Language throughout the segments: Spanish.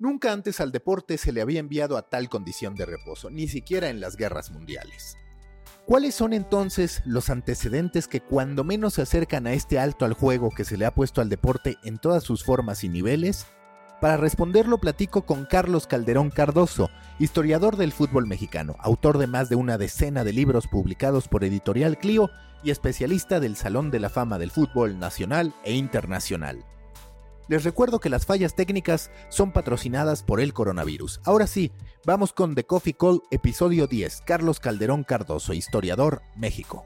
Nunca antes al deporte se le había enviado a tal condición de reposo, ni siquiera en las guerras mundiales. ¿Cuáles son entonces los antecedentes que cuando menos se acercan a este alto al juego que se le ha puesto al deporte en todas sus formas y niveles? Para responderlo platico con Carlos Calderón Cardoso, historiador del fútbol mexicano, autor de más de una decena de libros publicados por Editorial Clio y especialista del Salón de la Fama del Fútbol Nacional e Internacional. Les recuerdo que las fallas técnicas son patrocinadas por el coronavirus. Ahora sí, vamos con The Coffee Call, episodio 10. Carlos Calderón Cardoso, historiador, México.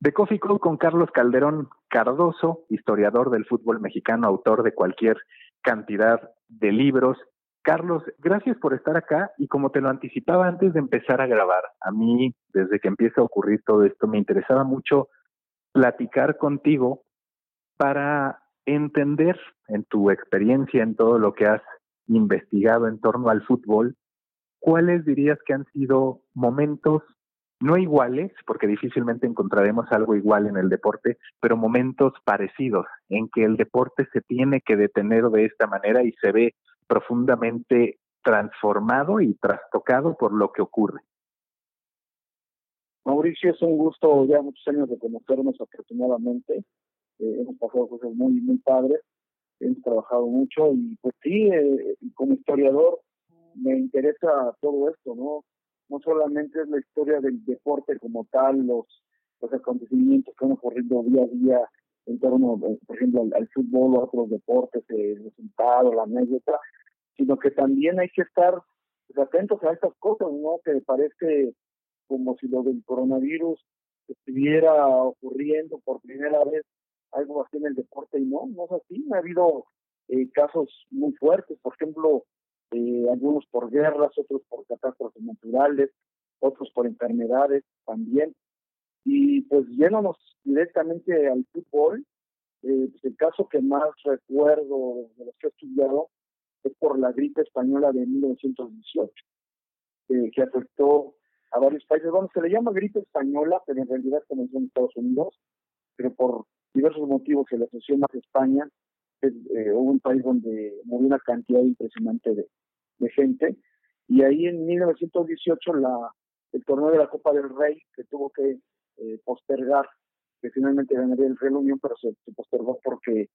The Coffee Call con Carlos Calderón Cardoso, historiador del fútbol mexicano, autor de cualquier cantidad de libros Carlos, gracias por estar acá y como te lo anticipaba antes de empezar a grabar, a mí desde que empieza a ocurrir todo esto me interesaba mucho platicar contigo para entender en tu experiencia, en todo lo que has investigado en torno al fútbol, cuáles dirías que han sido momentos no iguales, porque difícilmente encontraremos algo igual en el deporte, pero momentos parecidos, en que el deporte se tiene que detener de esta manera y se ve profundamente transformado y trastocado por lo que ocurre. Mauricio, es un gusto ya muchos años de conocernos afortunadamente. Eh, hemos pasado cosas muy, muy padres, hemos trabajado mucho y pues sí, eh, como historiador me interesa todo esto, ¿no? No solamente es la historia del deporte como tal, los, los acontecimientos que han ocurrido día a día en torno, eh, por ejemplo, al, fútbol o a otros deportes, el resultado, la anécdota, sino que también hay que estar pues, atentos a estas cosas, ¿no? Que parece como si lo del coronavirus estuviera ocurriendo por primera vez algo así en el deporte y no, no es así. Ha habido eh, casos muy fuertes, por ejemplo, eh, algunos por guerras, otros por catástrofes naturales, otros por enfermedades también. Y pues yéndonos directamente al fútbol, eh, pues el caso que más recuerdo de los que he estudiado es por la gripe española de 1918, eh, que afectó a varios países. Bueno, se le llama gripe española, pero en realidad comenzó en Estados Unidos, pero por diversos motivos se le asoció más a España. Eh, hubo un país donde murió una cantidad impresionante de, gente. Y ahí en 1918 la, el torneo de la Copa del Rey, que tuvo que eh, postergar, que finalmente ganaría el Real Unión, pero se, se postergó porque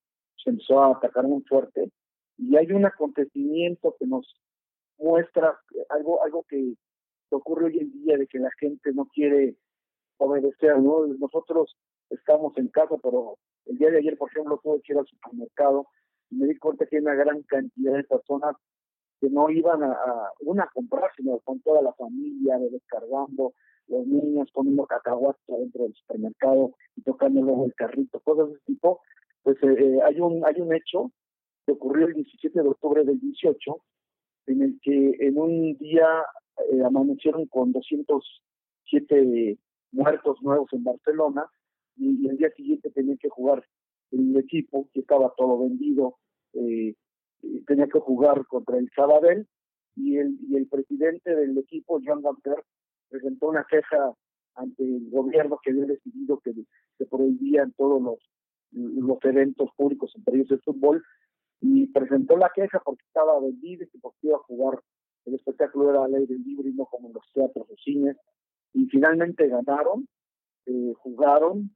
se empezó a atacar muy fuerte y hay un acontecimiento que nos muestra algo algo que ocurre hoy en día de que la gente no quiere obedecer, ¿no? Nosotros estamos en casa, pero el día de ayer, por ejemplo, tuve que ir al supermercado y me di cuenta que hay una gran cantidad de personas que no iban a, una comprar, sino con toda la familia, descargando, los niños comiendo cacahuates dentro del supermercado y tocando luego el carrito, cosas de tipo. Pues eh, eh, hay un hay un hecho que ocurrió el 17 de octubre del 18, en el que en un día eh, amanecieron con 207 muertos nuevos en Barcelona y, el día siguiente tenían que jugar el equipo que estaba todo vendido, eh, tenía que jugar contra el Sabadell y el, y el presidente del equipo, Jean Gamper, presentó una queja ante el gobierno que había decidido que se prohibían todos los, los eventos públicos, entre ellos el fútbol, y presentó la queja porque estaba vendido y porque iba a jugar el espectáculo era ley del libre y no como en los teatros o cines y finalmente ganaron eh, jugaron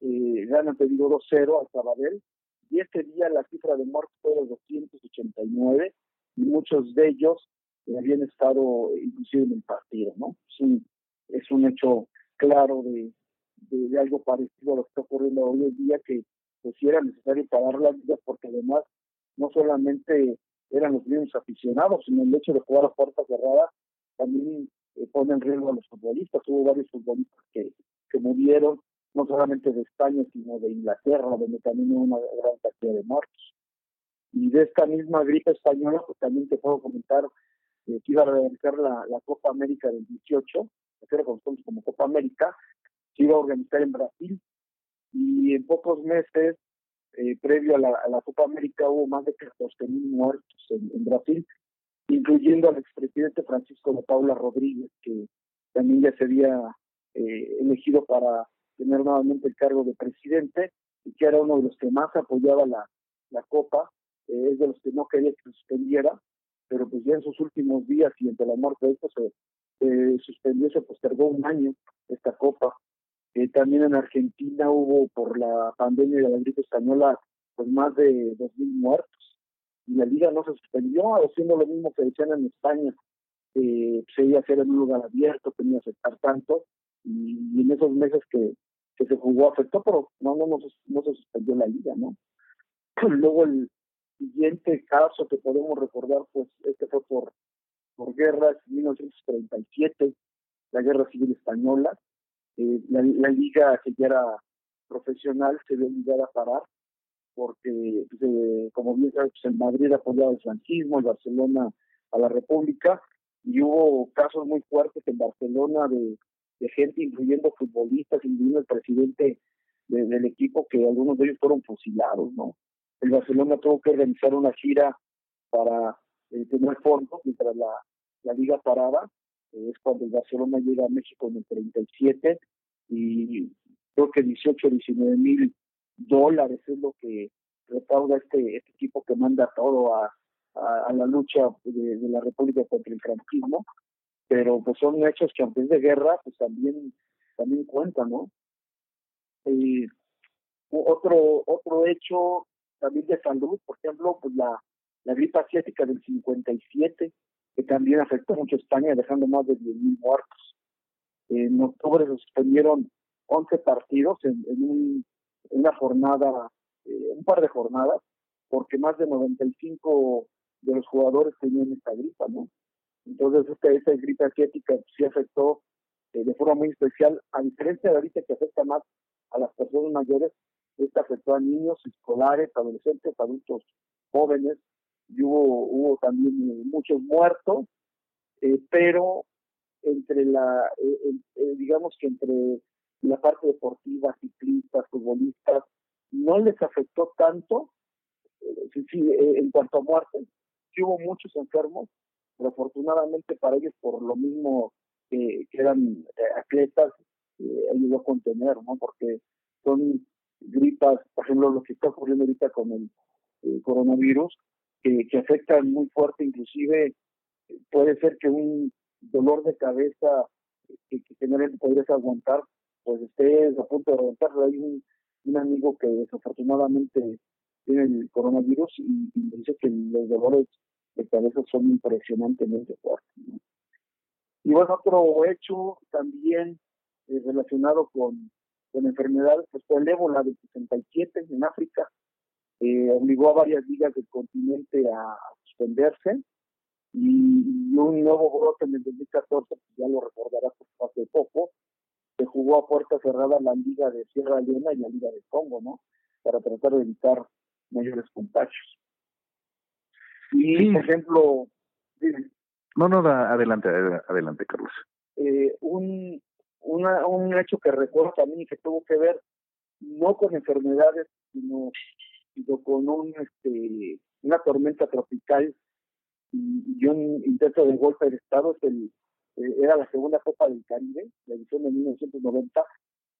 eh, ganan te digo 2-0 al Sabadell y ese día la cifra de muertos fue de 289 y muchos de ellos habían estado inclusive en el partido, ¿no? Sí, es un hecho claro de, de, algo parecido a lo que está ocurriendo hoy en día, que pues era necesario pagar la vida, porque además no solamente eran los mismos aficionados, sino el hecho de jugar a puerta cerrada también eh, pone en riesgo a los futbolistas. Hubo varios futbolistas que, que murieron, no solamente de España, sino de Inglaterra, donde también hubo una gran cantidad de muertos. Y de esta misma gripe española, pues también te puedo comentar eh, que iba a realizar la, la Copa América del 18, que era como Copa América, se iba a organizar en Brasil. Y en pocos meses, eh, previo a la, Copa América, hubo más de 14 mil muertos en, Brasil, incluyendo al expresidente Francisco de Paula Rodríguez, que también ya se había eh, elegido para tener nuevamente el cargo de presidente y que era uno de los que más apoyaba la, la Copa, eh, es de los que no quería que se suspendiera, pero pues ya en sus últimos días y entre la muerte de esto se suspendió, se postergó un año esta Copa. También en Argentina hubo por la pandemia de la gripe española pues más de 2.000 muertos y la liga no se suspendió, haciendo lo mismo que decían en España, se iba a hacer en un lugar abierto, tenía que aceptar tanto y, en esos meses que, que se jugó afectó, pero no, no, no, no se suspendió la liga, ¿no? Luego el siguiente caso que podemos recordar, pues este fue por, por guerras, 1937, la guerra civil española, eh, la, liga que ya era profesional se vio obligada a parar porque, pues, eh, como bien sabes, pues, el Madrid apoyaba el franquismo, el Barcelona a la República, y hubo casos muy fuertes en Barcelona de, gente, incluyendo futbolistas, incluyendo el presidente del equipo, que algunos de ellos fueron fusilados, ¿no? El Barcelona tuvo que organizar una gira para eh, tener fondos mientras la, la liga paraba, es cuando el Barcelona llega a México en el 37 y creo que 18 o 19 mil dólares es lo que recauda este, este equipo que manda todo a, a, la lucha de, la República contra el franquismo, pero pues son hechos que aunque es de guerra, pues también, también cuentan, ¿no? Y otro, otro hecho también de salud, por ejemplo, pues la, la gripe asiática del 57, que también afectó mucho a España, dejando más de 10.000 muertos. En octubre se suspendieron 11 partidos en, en, una jornada, eh, un par de jornadas, porque más de 95 de los jugadores tenían esta gripa, ¿no? Entonces, esta, esta gripe asiática sí afectó eh, de forma muy especial, a diferencia de ahorita que afecta más a las personas mayores, esta afectó a niños, escolares, adolescentes, adultos jóvenes, y hubo, hubo también eh, muchos muertos, eh, pero entre la, eh, digamos que entre la parte deportiva, ciclistas, futbolistas, no les afectó tanto, sí, en cuanto a muertes, sí hubo muchos enfermos, pero afortunadamente para ellos, por lo mismo que, eran atletas, ayudó a contener, ¿no? Porque son gripas, por ejemplo, lo que está ocurriendo ahorita con el coronavirus, que, afectan muy fuerte, inclusive puede ser que un dolor de cabeza que, que generalmente podrías aguantar, pues estés a punto de reventar. Hay un, amigo que desafortunadamente tiene el coronavirus y, dice que los dolores de cabeza son impresionantemente fuertes. Y bueno, otro hecho también eh, relacionado con, con enfermedades, pues fue el ébola del 67 en África, eh, obligó a varias ligas del continente a suspenderse y, un nuevo brote en el 2014, pues ya lo recordarás hace poco, se jugó a puerta cerrada la Liga de Sierra Leona y la Liga de Congo, ¿no? Para tratar de evitar mayores contagios. Y, por ejemplo, no, no, adelante, adelante, Carlos. Eh, un, una, un hecho que recuerdo también y que tuvo que ver no con enfermedades, sino con un, este, una tormenta tropical y, un intento de golpe de Estado. El, eh, era la segunda Copa del Caribe, la edición de 1990,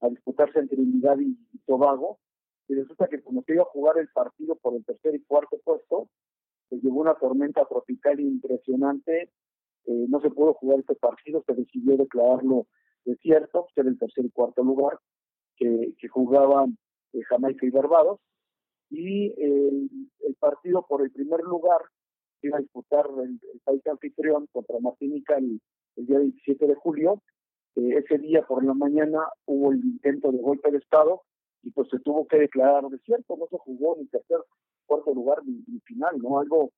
a disputarse entre Trinidad y, Tobago. Y resulta que como se iba a jugar el partido por el tercer y cuarto puesto, se llegó una tormenta tropical impresionante. Eh, no se pudo jugar este partido, se decidió declararlo desierto, ser el tercer y cuarto lugar, que, que jugaban eh, Jamaica y Barbados y el, partido por el primer lugar iba a disputar el, país anfitrión contra Martinica el, día 27 de julio. Eh, ese día por la mañana hubo el intento de golpe de Estado y pues se tuvo que declarar desierto, no se jugó ni tercer, cuarto lugar ni, final, ¿no? Algo,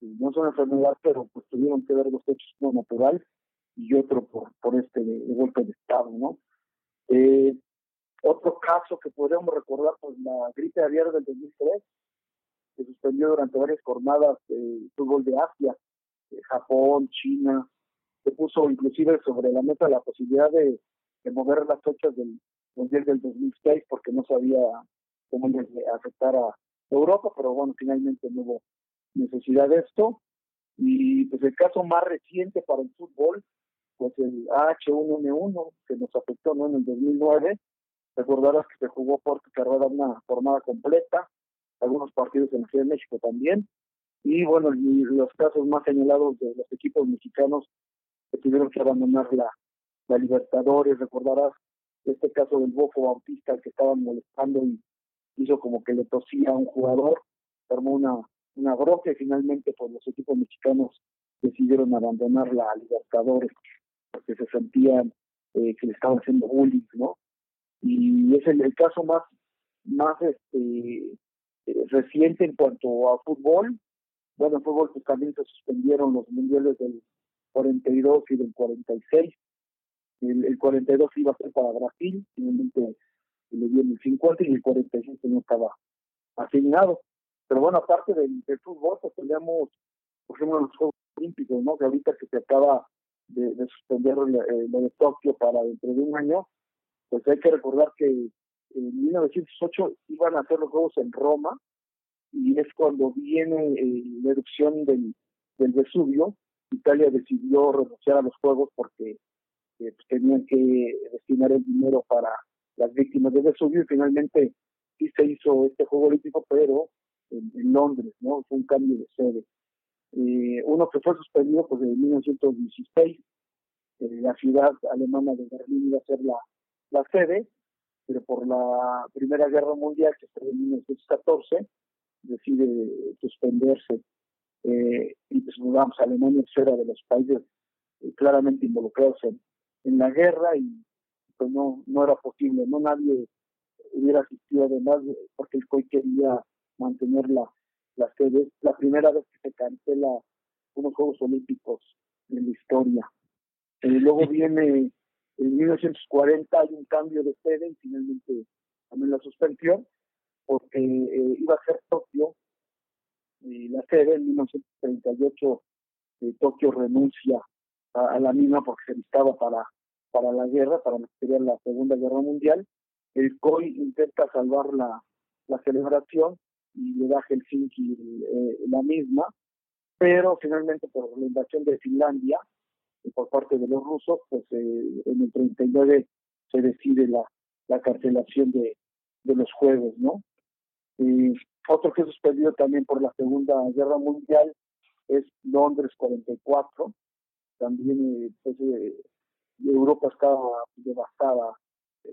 eh, no es una enfermedad, pero pues tuvieron que ver dos hechos, uno natural y otro por, por este de, golpe de Estado, ¿no? Eh, otro caso que podríamos recordar, pues la gripe aviar del 2003, que suspendió durante varias jornadas el fútbol de Asia, Japón, China, se puso inclusive sobre la mesa la posibilidad de, mover las fechas del Mundial del 2006 porque no sabía cómo afectar a Europa, pero bueno, finalmente no hubo necesidad de esto. Y pues el caso más reciente para el fútbol, pues el H1N1, que nos afectó ¿no? en el 2009, recordarás que se jugó por carrera una jornada completa, algunos partidos en la Ciudad de México también, y bueno, los casos más señalados de los equipos mexicanos que tuvieron que abandonar la, la Libertadores, recordarás este caso del Bofo Bautista que estaban molestando y hizo como que le tosía a un jugador, formó una, una broca y finalmente pues los equipos mexicanos decidieron abandonar la Libertadores porque se sentían eh, que le estaban haciendo bullying, ¿no? Y es el, caso más, más este eh, reciente en cuanto a fútbol. Bueno, en fútbol pues, también se suspendieron los mundiales del 42 y del 46. El, el 42 iba a ser para Brasil, finalmente le dio el 50 y el 46 no estaba asignado. Pero bueno, aparte del, fútbol, pues teníamos, por ejemplo, los Juegos Olímpicos, ¿no? Que ahorita que se acaba de, suspender eh, lo de Tokio para dentro de un año, pues hay que recordar que en 1908 iban a hacer los Juegos en Roma y es cuando viene eh, la erupción del, del Vesubio. Italia decidió renunciar a los Juegos porque eh, pues, tenían que destinar el dinero para las víctimas del Vesubio y finalmente sí se hizo este Juego Olímpico, pero en, Londres, ¿no? Fue un cambio de sede. Eh, uno que fue suspendido pues en 1916, la ciudad alemana de Berlín iba a ser la, la sede, pero por la Primera Guerra Mundial, que fue en 1914, decide suspenderse. Eh, y pues vamos, Alemania era de los países eh, claramente involucrados en, en la guerra y pues no, no era posible, no nadie hubiera asistido además porque el COI quería mantener la, la sede. la primera vez que se cancela unos Juegos Olímpicos en la historia. eh, luego viene en 1940 hay un cambio de sede y finalmente también la suspensión porque eh, iba a ser Tokio la sede en 1938 eh, Tokio renuncia a, la misma porque se listaba para para la guerra, para la Segunda Guerra Mundial. El COI intenta salvar la, la celebración y le da Helsinki eh, la misma, pero finalmente por la invasión de Finlandia, por parte de los rusos, pues eh, en el 39 se decide la, la cancelación de, de los Juegos, ¿no? Otro que suspendido también por la Segunda Guerra Mundial es Londres 44, también eh, pues, eh, Europa estaba devastada,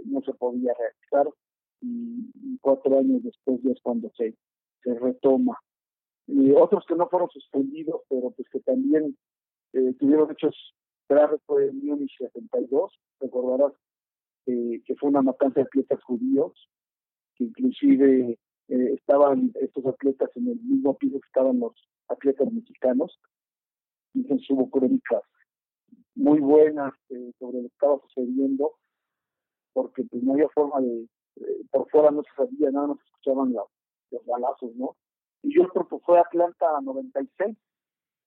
no se podía realizar y, cuatro años después ya es cuando se, se retoma. Y otros que no fueron suspendidos, pero pues que también tuvieron hechos Grave fue en Múnich 72, recordarás eh, que fue una matanza de atletas judíos, que inclusive eh, estaban estos atletas en el mismo piso que estaban los atletas mexicanos. Entonces hubo crónicas muy buenas eh, sobre lo que estaba sucediendo, porque pues no había forma de, por fuera no se sabía nada, no se escuchaban los, los balazos, ¿no? Y otro pues fue Atlanta 96,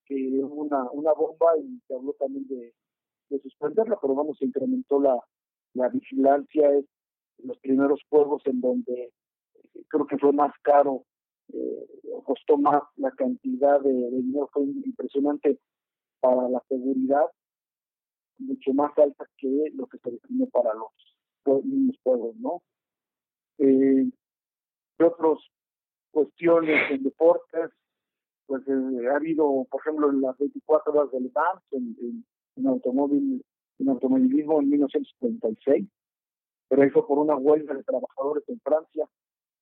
que hubo una, una bomba y se habló también de, de suspenderla, pero vamos, se incrementó la, la vigilancia, es los primeros juegos en donde eh, creo que fue más caro, eh, costó más la cantidad de, dinero, fue impresionante para la seguridad, mucho más alta que lo que se definió para los mismos juegos, ¿no? Eh, otras cuestiones en deportes, pues eh, ha habido, por ejemplo, en las 24 horas del Vans, en, en, automóvil, en automovilismo en 1976, pero eso por una huelga de trabajadores en Francia.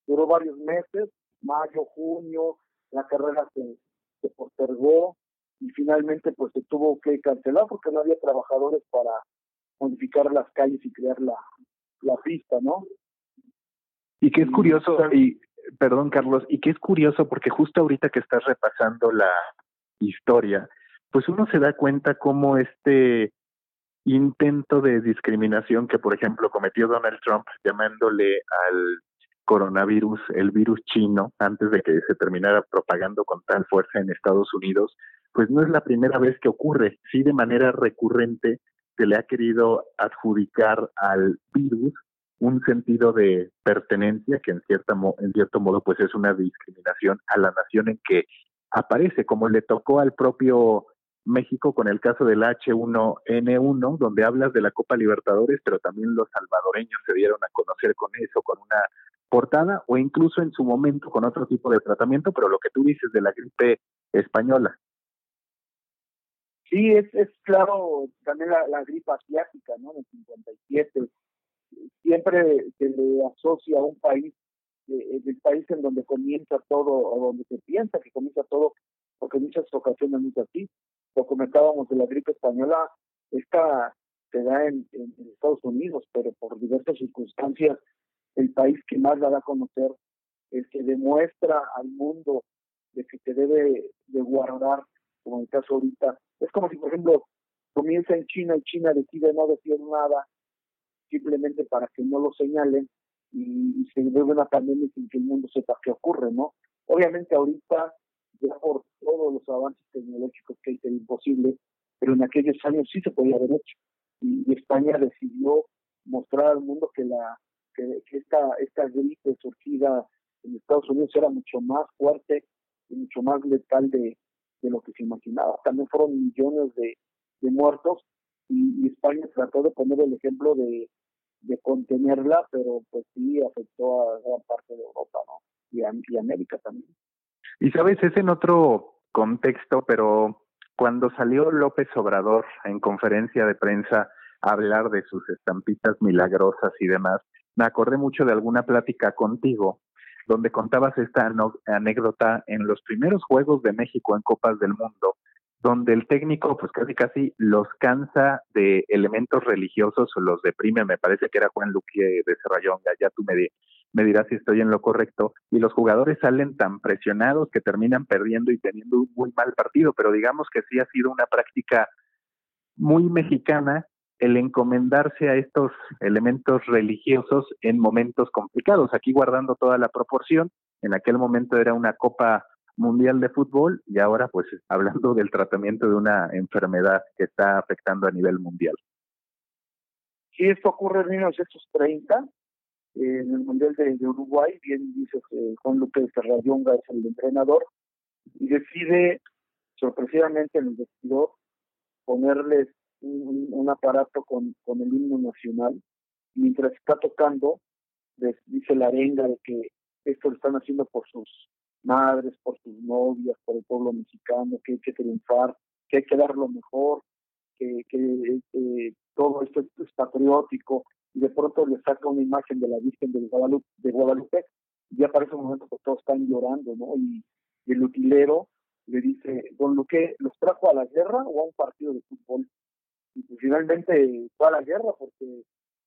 Duró varios meses, mayo, junio, la carrera se, se postergó y finalmente pues se tuvo que cancelar porque no había trabajadores para modificar las calles y crear la, la pista, ¿no? Y que es curioso, y perdón Carlos, y que es curioso porque justo ahorita que estás repasando la historia, pues uno se da cuenta cómo este intento de discriminación que, por ejemplo, cometió Donald Trump llamándole al coronavirus el virus chino antes de que se terminara propagando con tal fuerza en Estados Unidos, pues no es la primera vez que ocurre. Sí, de manera recurrente se le ha querido adjudicar al virus un sentido de pertenencia que en cierta en cierto modo pues es una discriminación a la nación en que aparece como le tocó al propio México con el caso del H1N1 donde hablas de la Copa Libertadores pero también los salvadoreños se dieron a conocer con eso con una portada o incluso en su momento con otro tipo de tratamiento pero lo que tú dices de la gripe española Sí, es, es claro también la, la gripe asiática, ¿no? En el 57 siempre se le asocia a un país, eh, el país en donde comienza todo, o donde se piensa que comienza todo, porque en muchas ocasiones no es así. Lo comentábamos de la gripe española, esta se da en, Estados Unidos, pero por diversas circunstancias, el país que más la da a conocer, el que demuestra al mundo de que se debe de guardar, como en el caso ahorita, es como si, por ejemplo, comienza en China y China decide no decir nada simplemente para que no lo señalen y, se vuelve una pandemia sin que el mundo sepa qué ocurre, ¿no? Obviamente ahorita, ya por todos los avances tecnológicos que hay, es imposible, pero en aquellos años sí se podía haber hecho. Y, España decidió mostrar al mundo que la que, esta, esta gripe surgida en Estados Unidos era mucho más fuerte y mucho más letal de, de lo que se imaginaba. También fueron millones de, de muertos y, España trató de poner el ejemplo de, de contenerla, pero pues sí afectó a gran parte de Europa, ¿no? Y, a, América también. Y sabes, es en otro contexto, pero cuando salió López Obrador en conferencia de prensa a hablar de sus estampitas milagrosas y demás, me acordé mucho de alguna plática contigo donde contabas esta anécdota en los primeros Juegos de México en Copas del Mundo, donde el técnico pues casi casi los cansa de elementos religiosos o los deprime, me parece que era Juan Luque de Serrayonga, ya tú me, me dirás si estoy en lo correcto, y los jugadores salen tan presionados que terminan perdiendo y teniendo un muy mal partido, pero digamos que sí ha sido una práctica muy mexicana el encomendarse a estos elementos religiosos en momentos complicados, aquí guardando toda la proporción, en aquel momento era una copa mundial de fútbol y ahora pues hablando del tratamiento de una enfermedad que está afectando a nivel mundial. Sí, esto ocurre en 1930, en el Mundial de, Uruguay, bien dice eh, Juan López Rayonga es el entrenador, y decide sorpresivamente en el vestidor ponerles un, aparato con, con el himno nacional, mientras está tocando, dice la arenga de que esto lo están haciendo por sus madres, por sus novias, por el pueblo mexicano, que hay que triunfar, que hay que dar lo mejor, que, que todo esto es, patriótico, y de pronto le saca una imagen de la Virgen de Guadalupe, de Guadalupe y ya para ese momento que todos están llorando, ¿no? Y, el utilero le dice, don Luque, ¿los trajo a la guerra o a un partido de fútbol? Y pues finalmente fue a la guerra porque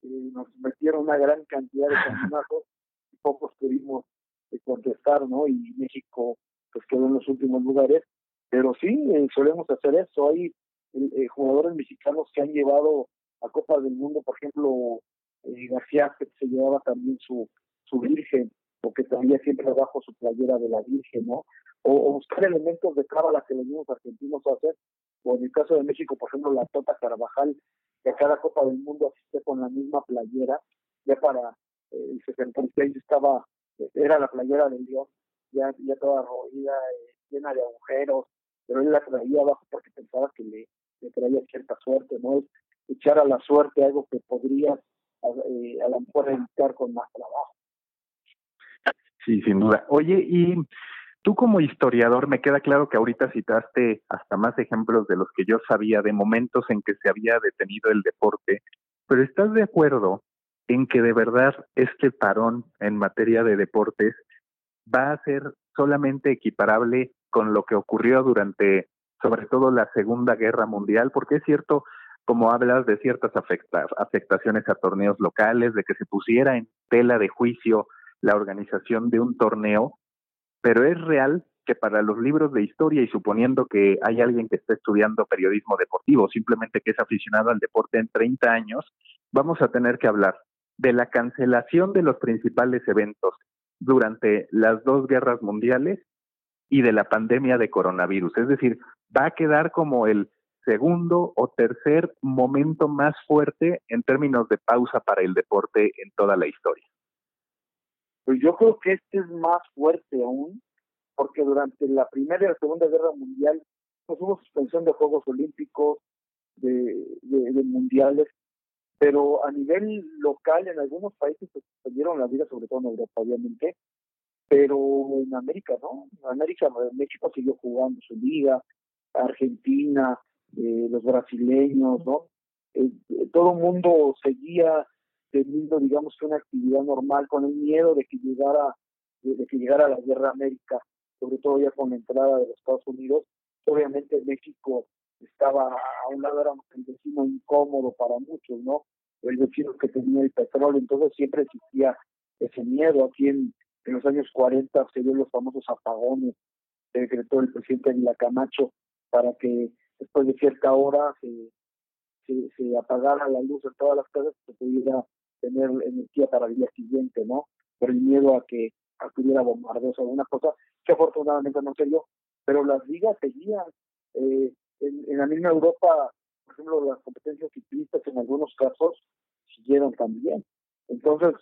eh, nos metieron una gran cantidad de campeonatos y pocos pudimos de contestar, ¿no? Y México pues quedó en los últimos lugares, pero sí, eh, solemos hacer eso. Hay eh, eh, jugadores mexicanos que han llevado a Copa del Mundo, por ejemplo, García que se llevaba también su, su virgen, o que traía siempre abajo su playera de la virgen, ¿no? O, buscar elementos de cábala que los mismos argentinos hacen, o en el caso de México, por ejemplo, la Tota Carvajal, que a cada Copa del Mundo asiste con la misma playera, ya para el 66 estaba era la playera del Dios, ya, ya toda roída, eh, llena de agujeros, pero él la traía abajo porque pensaba que le, le traía cierta suerte, ¿no? Echar a la suerte algo que podría eh, a lo mejor evitar con más trabajo. Sí, sin duda. Oye, y tú como historiador, me queda claro que ahorita citaste hasta más ejemplos de los que yo sabía de momentos en que se había detenido el deporte, pero ¿estás de acuerdo en que de verdad este parón en materia de deportes va a ser solamente equiparable con lo que ocurrió durante sobre todo la Segunda Guerra Mundial, porque es cierto, como hablas de ciertas afectaciones a torneos locales, de que se pusiera en tela de juicio la organización de un torneo, pero es real que para los libros de historia y suponiendo que hay alguien que está estudiando periodismo deportivo, simplemente que es aficionado al deporte en 30 años, vamos a tener que hablar de la cancelación de los principales eventos durante las dos guerras mundiales y de la pandemia de coronavirus. Es decir, va a quedar como el segundo o tercer momento más fuerte en términos de pausa para el deporte en toda la historia. Pues yo creo que este es más fuerte aún, porque durante la Primera y la Segunda Guerra Mundial pues hubo suspensión de Juegos Olímpicos, de, de, mundiales, pero a nivel local en algunos países se suspendieron la vida, sobre todo en Europa, obviamente, pero en América, ¿no? América, México siguió jugando su liga, Argentina, eh, los brasileños, ¿no? Eh, todo el mundo seguía teniendo, digamos, una actividad normal con el miedo de que llegara, de, que llegara la guerra América, sobre todo ya con la entrada de los Estados Unidos. Obviamente México estaba a un lado era el vecino incómodo para muchos, ¿no? El vecino que tenía el petróleo, entonces siempre existía ese miedo. Aquí en, en los años 40 se dio los famosos apagones que decretó el presidente Vila Camacho para que después de cierta hora se, se, apagara la luz en todas las casas se pudiera tener energía para el día siguiente, ¿no? Por el miedo a que acudiera bombardeos o alguna cosa, que afortunadamente no se dio. Pero las ligas seguían. Eh, en, la misma Europa, por ejemplo, las competencias ciclistas en algunos casos siguieron también. Entonces,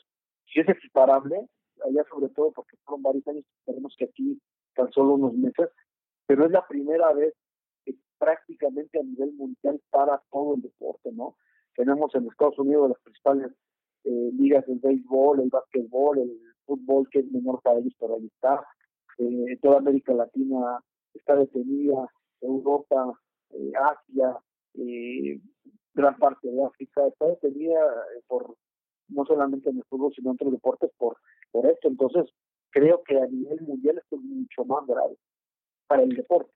si es equiparable, allá sobre todo porque fueron varios años, esperemos que aquí tan solo unos meses, pero es la primera vez que prácticamente a nivel mundial para todo el deporte, ¿no? Tenemos en Estados Unidos las principales eh, ligas del béisbol, el básquetbol, el fútbol, que es menor para ellos, pero ahí está. Eh, toda América Latina está detenida, Europa, eh, Asia, gran parte de África está detenida por no solamente en el fútbol, sino en otros deportes por, por esto. Entonces, creo que a nivel mundial esto es mucho más grave para el deporte.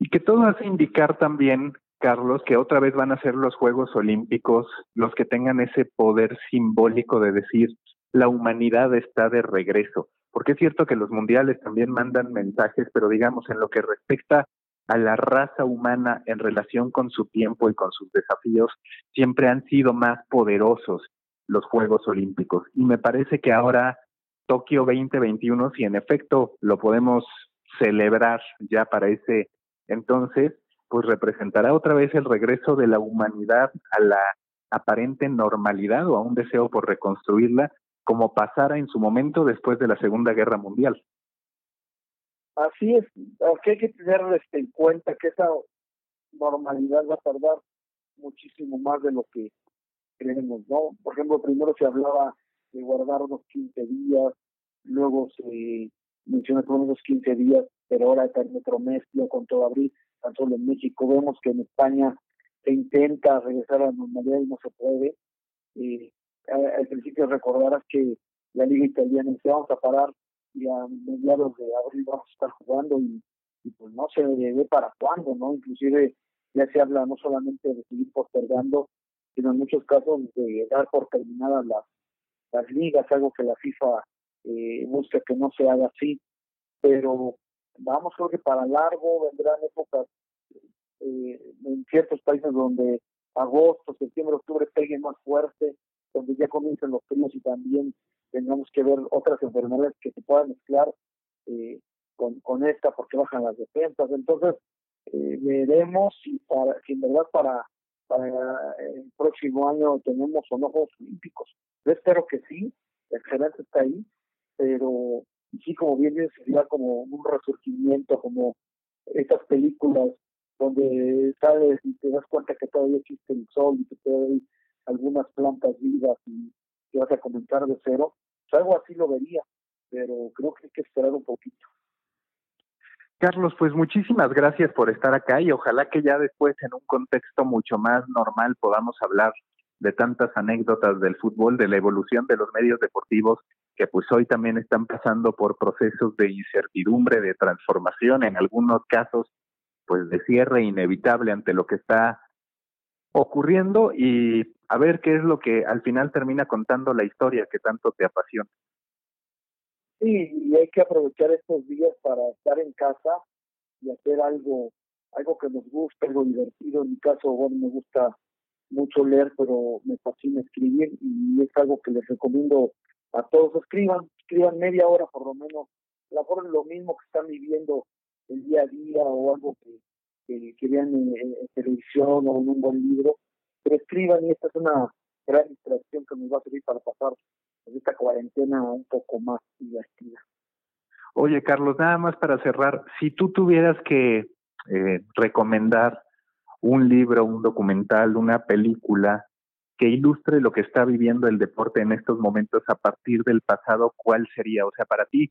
Y que todo hace indicar también, Carlos, que otra vez van a ser los Juegos Olímpicos los que tengan ese poder simbólico de decir la humanidad está de regreso. Porque es cierto que los mundiales también mandan mensajes, pero digamos en lo que respecta a la raza humana en relación con su tiempo y con sus desafíos, siempre han sido más poderosos los Juegos Olímpicos. Y me parece que ahora Tokio 2021, si en efecto lo podemos celebrar ya para ese entonces, pues representará otra vez el regreso de la humanidad a la aparente normalidad o a un deseo por reconstruirla, como pasara en su momento después de la Segunda Guerra Mundial. Así es, aunque hay que tener este, en cuenta que esa normalidad va a tardar muchísimo más de lo que creemos, ¿no? Por ejemplo, primero se hablaba de guardar unos 15 días, luego se mencionó que unos 15 días, pero ahora está el metro con todo abril, tan solo en México vemos que en España se intenta regresar a la normalidad y no se puede. Eh, al principio recordarás que la liga italiana se vamos a parar y a mediados de abril vamos a estar jugando y, pues no se ve para cuándo, ¿no? Inclusive ya se habla no solamente de seguir postergando, sino en muchos casos de dar por terminadas las, las ligas, algo que la FIFA eh, busca que no se haga así, pero vamos, creo que para largo vendrán épocas eh, en ciertos países donde agosto, septiembre, octubre peguen más fuerte, donde ya comiencen los fríos y también tengamos que ver otras enfermedades que se puedan mezclar eh, con, con esta porque bajan las defensas. Entonces, eh, veremos si, para, si en verdad para, el próximo año tenemos o Juegos Olímpicos. Yo espero que sí, excelente está ahí, pero sí, como bien sería como un resurgimiento, como estas películas donde sabes y te das cuenta que todavía existe el sol y que todavía hay algunas plantas vivas y que vas a comenzar de cero, pues algo así lo vería, pero creo que hay que esperar un poquito. Carlos, pues muchísimas gracias por estar acá y ojalá que ya después en un contexto mucho más normal podamos hablar de tantas anécdotas del fútbol, de la evolución de los medios deportivos que pues hoy también están pasando por procesos de incertidumbre, de transformación, en algunos casos pues de cierre inevitable ante lo que está ocurriendo y a ver qué es lo que al final termina contando la historia que tanto te apasiona. Sí, y hay que aprovechar estos días para estar en casa y hacer algo, algo que nos guste, algo divertido. En mi caso, bueno, me gusta mucho leer, pero me fascina escribir y es algo que les recomiendo a todos. Escriban, escriban media hora por lo menos. A lo mejor lo mismo que están viviendo el día a día o algo que, que, vean en, televisión o en un buen libro, pero escriban y esta es una gran distracción que nos va a servir para pasar esta cuarentena un poco más divertida. Oye, Carlos, nada más para cerrar, si tú tuvieras que eh, recomendar un libro, un documental, una película que ilustre lo que está viviendo el deporte en estos momentos a partir del pasado, ¿cuál sería? O sea, para ti,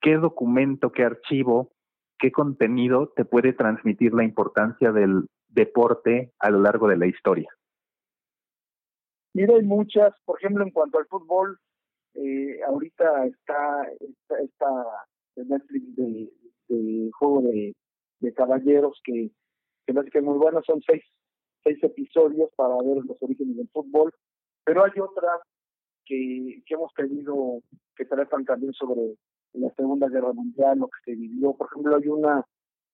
¿qué documento, qué archivo, qué contenido te puede transmitir la importancia del deporte a lo largo de la historia? Mira, hay muchas, por ejemplo, en cuanto al fútbol, eh, ahorita está esta, Netflix de, de juego de, de, caballeros que, que me que es muy bueno, son seis, seis episodios para ver los orígenes del fútbol, pero hay otras que, que hemos tenido que tratan también sobre la Segunda Guerra Mundial, lo que se vivió. Por ejemplo, hay una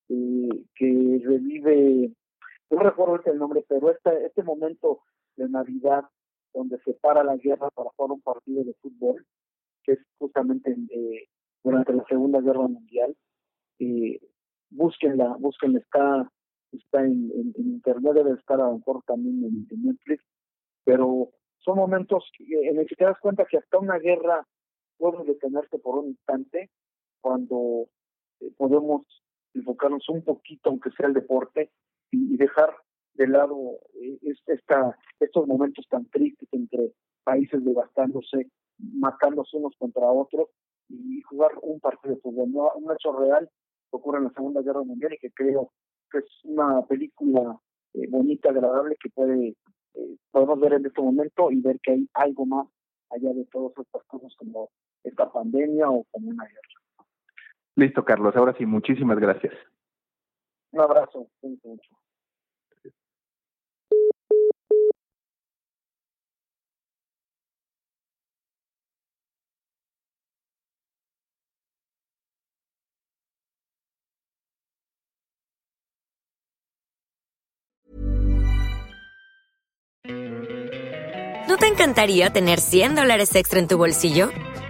eh, que revive, no recuerdo el nombre, pero este, este momento de Navidad donde se para la guerra para jugar un partido de fútbol, que es justamente durante la Segunda Guerra Mundial. Eh, búsquenla, búsquenla, está, está en, internet, debe estar a lo mejor también en, Netflix, pero son momentos en los que te das cuenta que hasta una guerra puede detenerse por un instante cuando eh, podemos enfocarnos un poquito, aunque sea el deporte, y dejar de lado eh, esta, estos momentos tan tristes entre países devastándose, matándose unos contra otros y jugar un partido de fútbol. Un hecho real que ocurre en la Segunda Guerra Mundial y que creo que es una película eh, bonita, agradable que puede eh, podemos ver en este momento y ver que hay algo más allá de todas estas cosas como esta pandemia o como una guerra. Listo, Carlos. Ahora sí, muchísimas gracias. Un abrazo. Mucho. ¿No te encantaría tener 100 dólares extra en tu bolsillo?